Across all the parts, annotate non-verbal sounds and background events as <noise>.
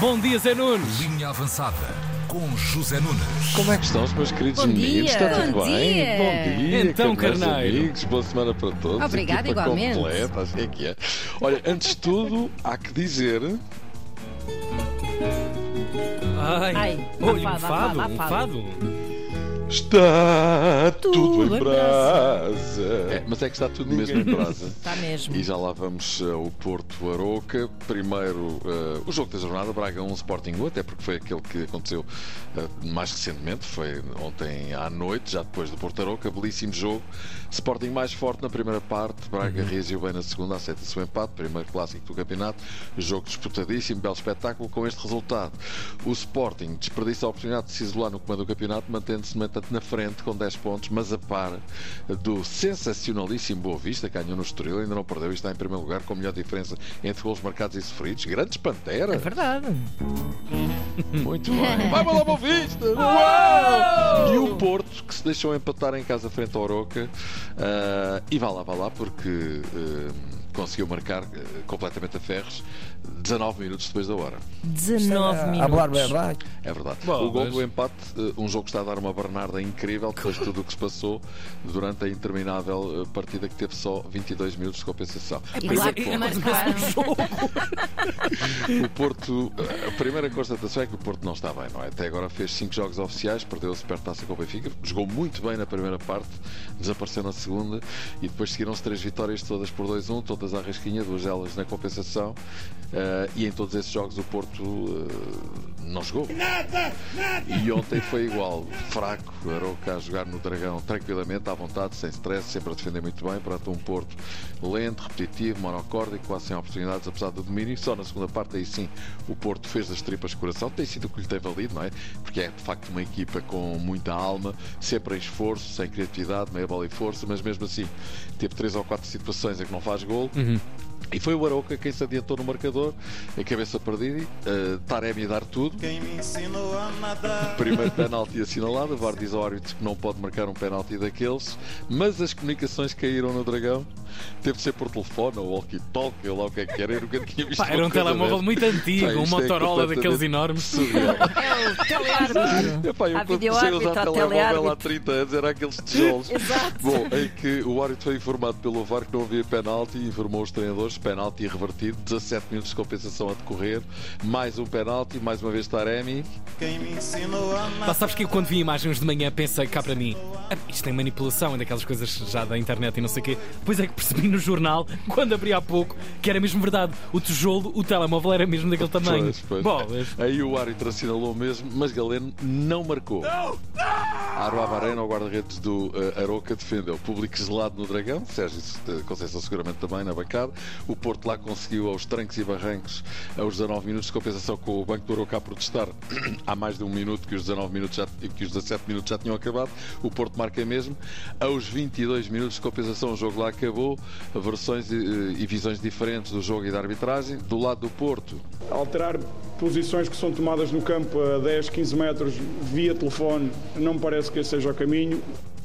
Bom dia, Zé Nunes. Linha avançada com José Nunes. Como é que estão os meus queridos Bom meninos? dia. Está tudo Bom bem? dia. Bom dia, Então, caros carneiro. amigos. Boa semana para todos. Obrigada, Equipa igualmente. Completa, assim é que é. Olha, antes de tudo, há que dizer. Ai, Ai, olha, um abafado, fado, um abafado. fado. Está tudo, Tudo em brasa. É, mas é que está tudo mesmo em brasa. Está mesmo. E já lá vamos ao Porto Aroca. Primeiro, eh, o jogo da jornada, Braga 1 Sporting 1, até porque foi aquele que aconteceu eh, mais recentemente, foi ontem à noite, já depois do Porto Aroca. Belíssimo jogo. Sporting mais forte na primeira parte, Braga reagiu bem na segunda, aceita-se o empate, primeiro clássico do campeonato. Jogo disputadíssimo, belo espetáculo com este resultado. O Sporting desperdiça a oportunidade de se isolar no comando do campeonato, mantendo-se, no entanto, na frente com 10 pontos, mas a par do sensacionalíssimo Boa Vista, que ganhou no Estoril, ainda não perdeu e está em primeiro lugar com a melhor diferença entre gols marcados e sofridos. Grandes Pantera! É verdade. Muito <laughs> bem. Vai lá, Boa Vista! Uau! E o Porto, que se deixou empatar em casa frente ao Oroca. ah, e vá lá, vá lá, porque ah, conseguiu marcar ah, completamente a ferros 19 minutos depois da hora. 19 Hablar minutos. verdade. É verdade. Bom, o gol mas- do empate, eh, um jogo que está a dar uma Bernarda incrível depois de tudo o que se passou durante a interminável eh, partida que teve só 22 minutos de compensação. E é- que é mais marcaram. <laughs> O Porto, eh, a primeira constatação é que o Porto não está bem, não é? Até agora fez 5 jogos oficiais, perdeu a supertaça com o Benfica, jogou muito bem na primeira parte, desapareceu na segunda e depois seguiram-se três vitórias todas por 2-1, todas à rasquinha, duas delas na compensação. eh, e em todos esses jogos o Porto eh, não jogou. E ontem foi igual, fraco, Aroca a jogar no Dragão tranquilamente, à vontade, sem stress, sempre a defender muito bem, para um Porto lento, repetitivo, monocórdico, quase sem oportunidades, apesar do domínio. Só na segunda parte, aí sim, o Porto fez das tripas de coração, tem sido o que lhe tem valido, não é? Porque é de facto uma equipa com muita alma, sempre em esforço, sem criatividade, meia bola e força, mas mesmo assim teve três ou quatro situações em que não faz gol. Mm-hmm. E foi o Aroca quem se adiantou no marcador, a cabeça perdida, uh, Taremi a dar tudo. Quem me ensinou a nadar. Primeiro penalti assinalado, o VAR diz ao árbitro que não pode marcar um penalti daqueles, mas as comunicações caíram no Dragão. Teve de ser por telefone ou walkie-talkie, ou lá o que é que era, eu nunca tinha visto Pá, era um telemóvel muito antigo, Pá, um é Motorola daqueles completamente enormes. surreal. <laughs> É o teleárbitro. Epá, eu quando comecei a usar telemóvel há teleárbitro. 30 anos era aqueles tijolos. Exato. Bom, em que o árbitro foi informado pelo VAR que não havia penalti e informou os treinadores, penalti revertido, 17 minutos de compensação a decorrer, mais um penalti, mais uma vez Taremi. Quem me ensinou a. Pá, sabes que eu quando vi imagens de manhã pensei cá para mim, "Ah, isto tem manipulação, é daquelas coisas já da internet e não sei o quê. Depois é que percebi no jornal, <laughs> quando abri há pouco, que era mesmo verdade. O tijolo, o telemóvel era mesmo daquele tamanho. Pois, pois. Bolas. Aí o árbitro assinalou mesmo, mas Galeno não marcou. Aruá Varena, o guarda-redes do eh, Aroca, defendeu. Público gelado no Dragão, Sérgio eh, Conceição seguramente também na bancada. O Porto lá conseguiu aos trancos e barrancos, aos 19 minutos de compensação com o Banco do Aroca a protestar <clears throat> há mais de um minuto que os 19 minutos já, que os 17 minutos já tinham acabado. O Porto marca mesmo. Aos 22 minutos de compensação o jogo lá acabou. Versões e, eh, e visões diferentes do jogo e da arbitragem. Do lado do Porto, Alterar posições que são tomadas no campo a 10, 15 metros via telefone não me parece que esse seja o caminho.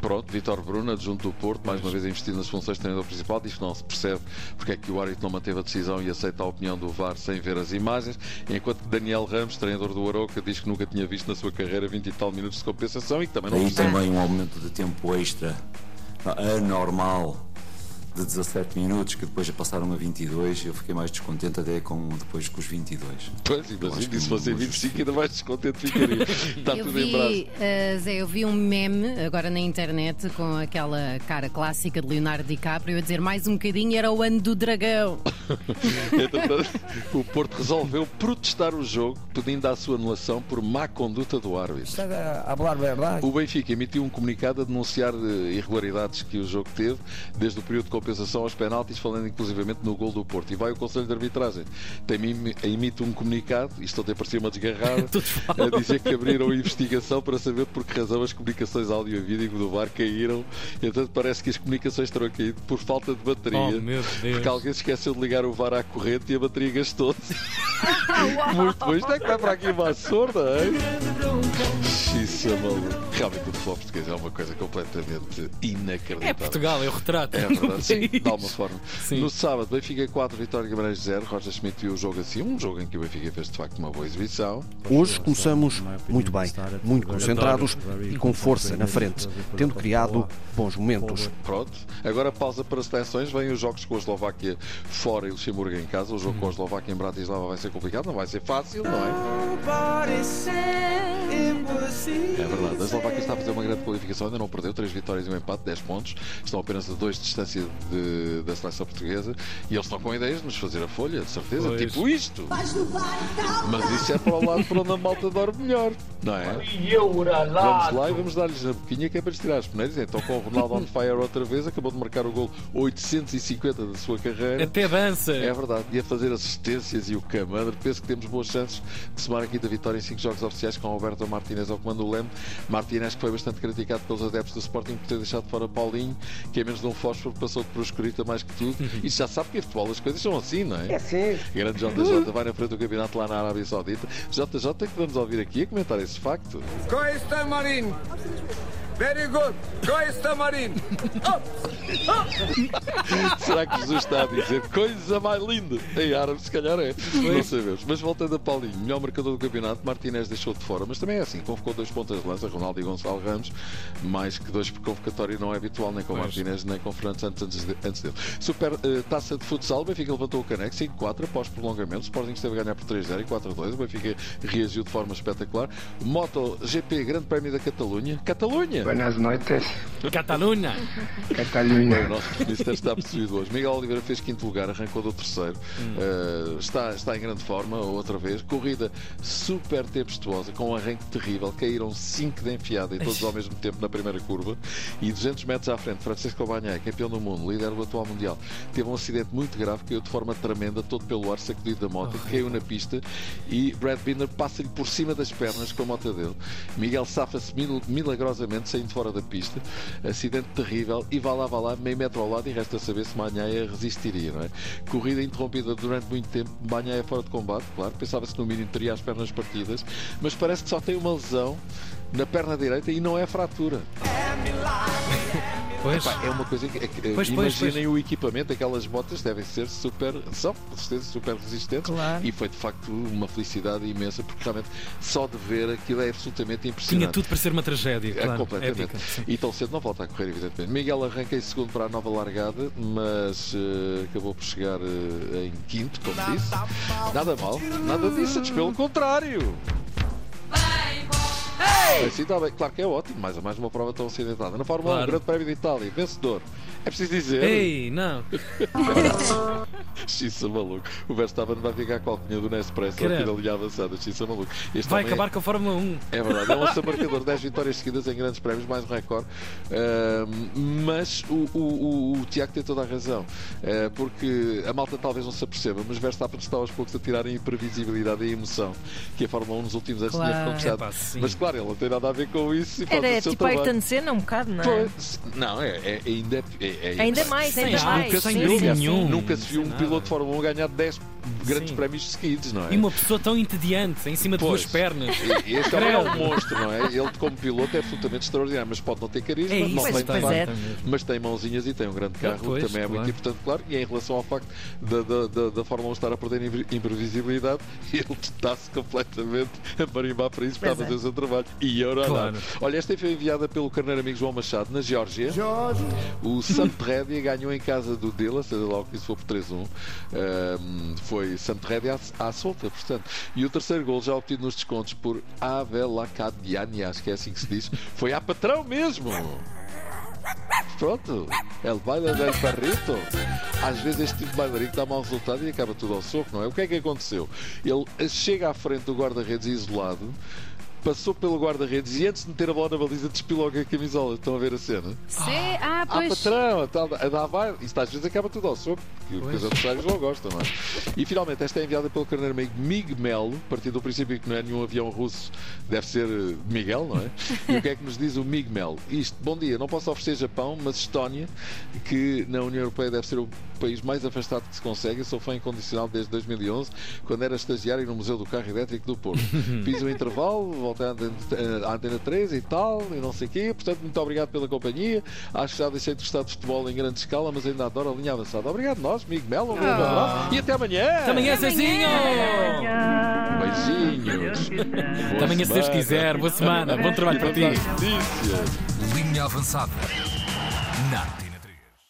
Pronto, Vitor Bruno, adjunto do Porto, mais uma vez investido nas funções de treinador principal, diz que não se percebe porque é que o árbitro não manteve a decisão e aceita a opinião do VAR sem ver as imagens, enquanto que Daniel Ramos, treinador do Aroca, diz que nunca tinha visto na sua carreira 20 e tal minutos de compensação e que também não Aí percebe. também um aumento de tempo extra anormal de 17 minutos que depois já passaram a 22 eu fiquei mais descontente até com, depois com os 22 Pois, imagina, se fossem não 25 ainda mais descontente ficaria. Está <laughs> Eu tudo em brasa. vi, eh, Zé, eu vi um meme agora na internet com aquela cara clássica de Leonardo DiCaprio a dizer mais um bocadinho era o ano do dragão. <laughs> O Porto resolveu protestar o jogo, pedindo a sua anulação por má conduta do árbitro. está a falar verdade O Benfica emitiu um comunicado a denunciar eh, irregularidades que o jogo teve, desde o período de compensação aos penaltis, falando inclusivamente no gol do Porto. E vai o Conselho de Arbitragem, também emite um comunicado, isto até parecia uma desgarrada, <laughs> a dizer que abriram investigação para saber por que razão as comunicações áudio e vídeo do VAR caíram. Entretanto, parece que as comunicações terão caído por falta de bateria. Oh, meu Deus. Porque alguém se esqueceu de ligar o VAR à corrente e a bateria gastou-se. Muito bom. Isto é que vai para aqui uma sorda, hein? Isso é maluco. Realmente o futebol português é uma coisa completamente inacreditável. É Portugal, é o retrato. É <laughs> verdade, sim, de alguma forma. Sim. No sábado, Benfica 4, Vitória de Guimarães 0. Roger Schmidt viu o jogo assim. Um jogo em que o Benfica fez de facto uma boa exibição. Hoje começamos muito bem, muito concentrados e com força na frente, tendo criado bons momentos. Pronto. Agora pausa para seleções. Vêm os jogos com a Eslováquia fora e Luxemburgo em casa. O jogo com a Eslováquia em Bratislava vai ser complicado, não vai ser fácil, não é? É verdade. A Eslováquia está a fazer uma grande qualificação, ainda não perdeu, três vitórias e um empate, 10 pontos. Estão apenas a dois de distância de- da seleção portuguesa e eles estão com ideias de nos fazer a folha, de certeza. Pois. Tipo isto. Mas isso é para o lado para onde a malta dorme melhor, não é? Vamos lá e vamos dar-lhes na boquinha que é para lhes tirar as peneiras. Então, com o Ronaldo on fire outra vez, acabou de marcar o gol 850 da sua carreira. Até dança. É verdade, e a fazer assistências e o camandro. Penso que temos boas chances de somar aqui da vitória em 5 jogos oficiais com Alberto Martínez ao comando do Leme. Martínez que foi bastante criticado pelos adeptos do Sporting por ter deixado fora Paulinho, que é menos de um fósforo, passou de proscurita mais que tudo. E já sabe que em futebol as coisas são assim, não é? É sim. Grande JJ vai na frente do campeonato lá na Arábia Saudita. JJ que vamos ouvir aqui a comentar esse facto. Coista Marin. Very good. Coista Marin. <laughs> Será que Jesus está a dizer coisa mais linda? Em árabe, se calhar é. Não sabemos. Mas voltando a Paulinho, melhor marcador do campeonato, Martinez deixou de fora. Mas também é assim, convocou dois pontas de lança, Ronaldo e Gonçalo Ramos, mais que dois por convocatório não é habitual, nem com Pois. Martinez, nem com Fernandes antes, antes, de- antes dele. Super eh, taça de futsal, o Benfica levantou o caneco, 5-4, após prolongamento. O Sporting esteve a ganhar por 3-0 e 4-2. O Benfica reagiu de forma espetacular. Moto GP, Grande Prémio da Catalunha. Catalunha! Buenas noites, Catalunha. O Catalunha. nosso ministro está possuído hoje. Miguel Oliveira fez quinto lugar, arrancou do terceiro. Uh, está, está em grande forma, outra vez. Corrida super tempestuosa, com um arranque terrível. Caíram cinco de enfiada e todos ao mesmo tempo na primeira curva. E 200 metros à frente, Francisco Banhai, campeão do mundo, líder do atual mundial, teve um acidente muito grave, caiu de forma tremenda, todo pelo ar, sacudido da moto, caiu na pista e Brad Binder passa-lhe por cima das pernas com a moto dele. Miguel safa-se mil- milagrosamente, saindo fora da pista. Acidente terrível e vá lá, vá lá, meio metro ao lado e resta saber se Banhaia resistiria, não é? Corrida interrompida durante muito tempo, Banhaia fora de combate, claro, pensava-se no mínimo teria as pernas partidas, mas parece que só tem uma lesão na perna direita e não é fratura. Pois. Pá, é uma coisa que. é que- Pois, pois, imaginem o equipamento, aquelas botas devem ser super. são, com certeza, super resistentes. Claro. E foi de facto uma felicidade imensa, porque realmente só de ver aquilo é absolutamente Tinha impressionante. tudo para ser uma tragédia, É claro. completamente. Épica, e tão cedo não volta a correr, evidentemente. Miguel arranca em segundo para a nova largada, mas eh, acabou por chegar eh, em quinto, como disse. Nada mal, nada disso, pelo contrário. Assim está bem, claro que é ótimo, mais a mais uma prova tão acidentada. Na Fórmula 1, Claro. Grande Prémio de Itália, vencedor. É preciso dizer. Ei, não. <laughs> Xissa maluco. O Verstappen vai ficar com a alcunha do Nespresso aqui na linha avançada. Xissa maluco. Este Vai é- acabar com a Fórmula 1. é verdade, é um lança marcador, 10 vitórias seguidas em grandes prémios, mais um recorde. Ahm, mas o, o, o, o Tiago tem toda a razão, eh, porque a malta talvez não se aperceba, mas Verstappen está aos poucos a tirar a imprevisibilidade e a emoção que a Fórmula 1 nos últimos anos tinha Claro. conquistado. Epá, sim. mas claro, ele não tem nada a ver com isso e faz Era o seu tipo trabalho. Ayrton Senna, um bocado, não é? Pois, não, é, é, ainda, é, é- Ainda mais, ainda mais. nunca, sim, sim. Nunca se viu um piloto Fórmula 1 ganhar 10 grandes Sim. prémios seguidos, não é? E uma pessoa tão entediante, em cima de Pois. duas pernas. E Este é um monstro, não é? Ele, como piloto, é absolutamente extraordinário, mas pode não ter carisma, É não tem pois facto, é. mas tem mãozinhas e tem um grande carro, pois, também é muito claro. importante, claro. E em relação ao facto da, da, da, da Fórmula 1 estar a perder impre- imprevisibilidade, <laughs> ele está-se completamente a marimbar para isso, para é. fazer o seu trabalho. E eu não Claro. Olha, esta foi enviada pelo carneiro amigo João Machado, na Geórgia. O Sampdoria ganhou em casa do Dela, seja lá o que isso for por 3-1. Ahm, foi Sampdoria à, à solta, portanto. E o terceiro gol, já obtido nos descontos por Avelacadiani, acho que é assim que se diz, foi a patrão mesmo. Pronto, El baile del perrito. Às vezes este tipo de bailarinho dá mau resultado e acaba tudo ao soco, não é? O que é que aconteceu? Ele chega à frente do guarda-redes isolado, passou pelo guarda-redes e antes de meter a bola na baliza despiu logo a camisola. Estão a ver a cena? Sim, ah, Ah, pois. patrão, a tal- a dar vai. Isto às vezes acaba tudo ao soco, que os adversários não gostam, não é? E finalmente, esta é enviada pelo carneiro amigo Mig Melo, partindo do princípio que não é nenhum avião russo, deve ser eh, Miguel, não é? E o que é que nos diz o Mig Melo? Isto, bom dia, não posso oferecer Japão, mas Estónia, que na União Europeia deve ser o país mais afastado que se consegue. Eu sou fã incondicional desde 2011, quando era estagiário no Museu do Carro Elétrico do Porto. <laughs> Fiz o intervalo, voltei à antena, à antena 3 e tal, e não sei o quê. Portanto, muito obrigado pela companhia. Acho que já deixei de gostar de futebol em grande escala, mas ainda adoro a linha avançada. Obrigado, nós, Miguel Melo. Um grande abraço e até amanhã. Até amanhã, Zezinho! Beijinhos. Até amanhã, se Deus quiser. Boa semana. Bom trabalho para ti. Linha avançada.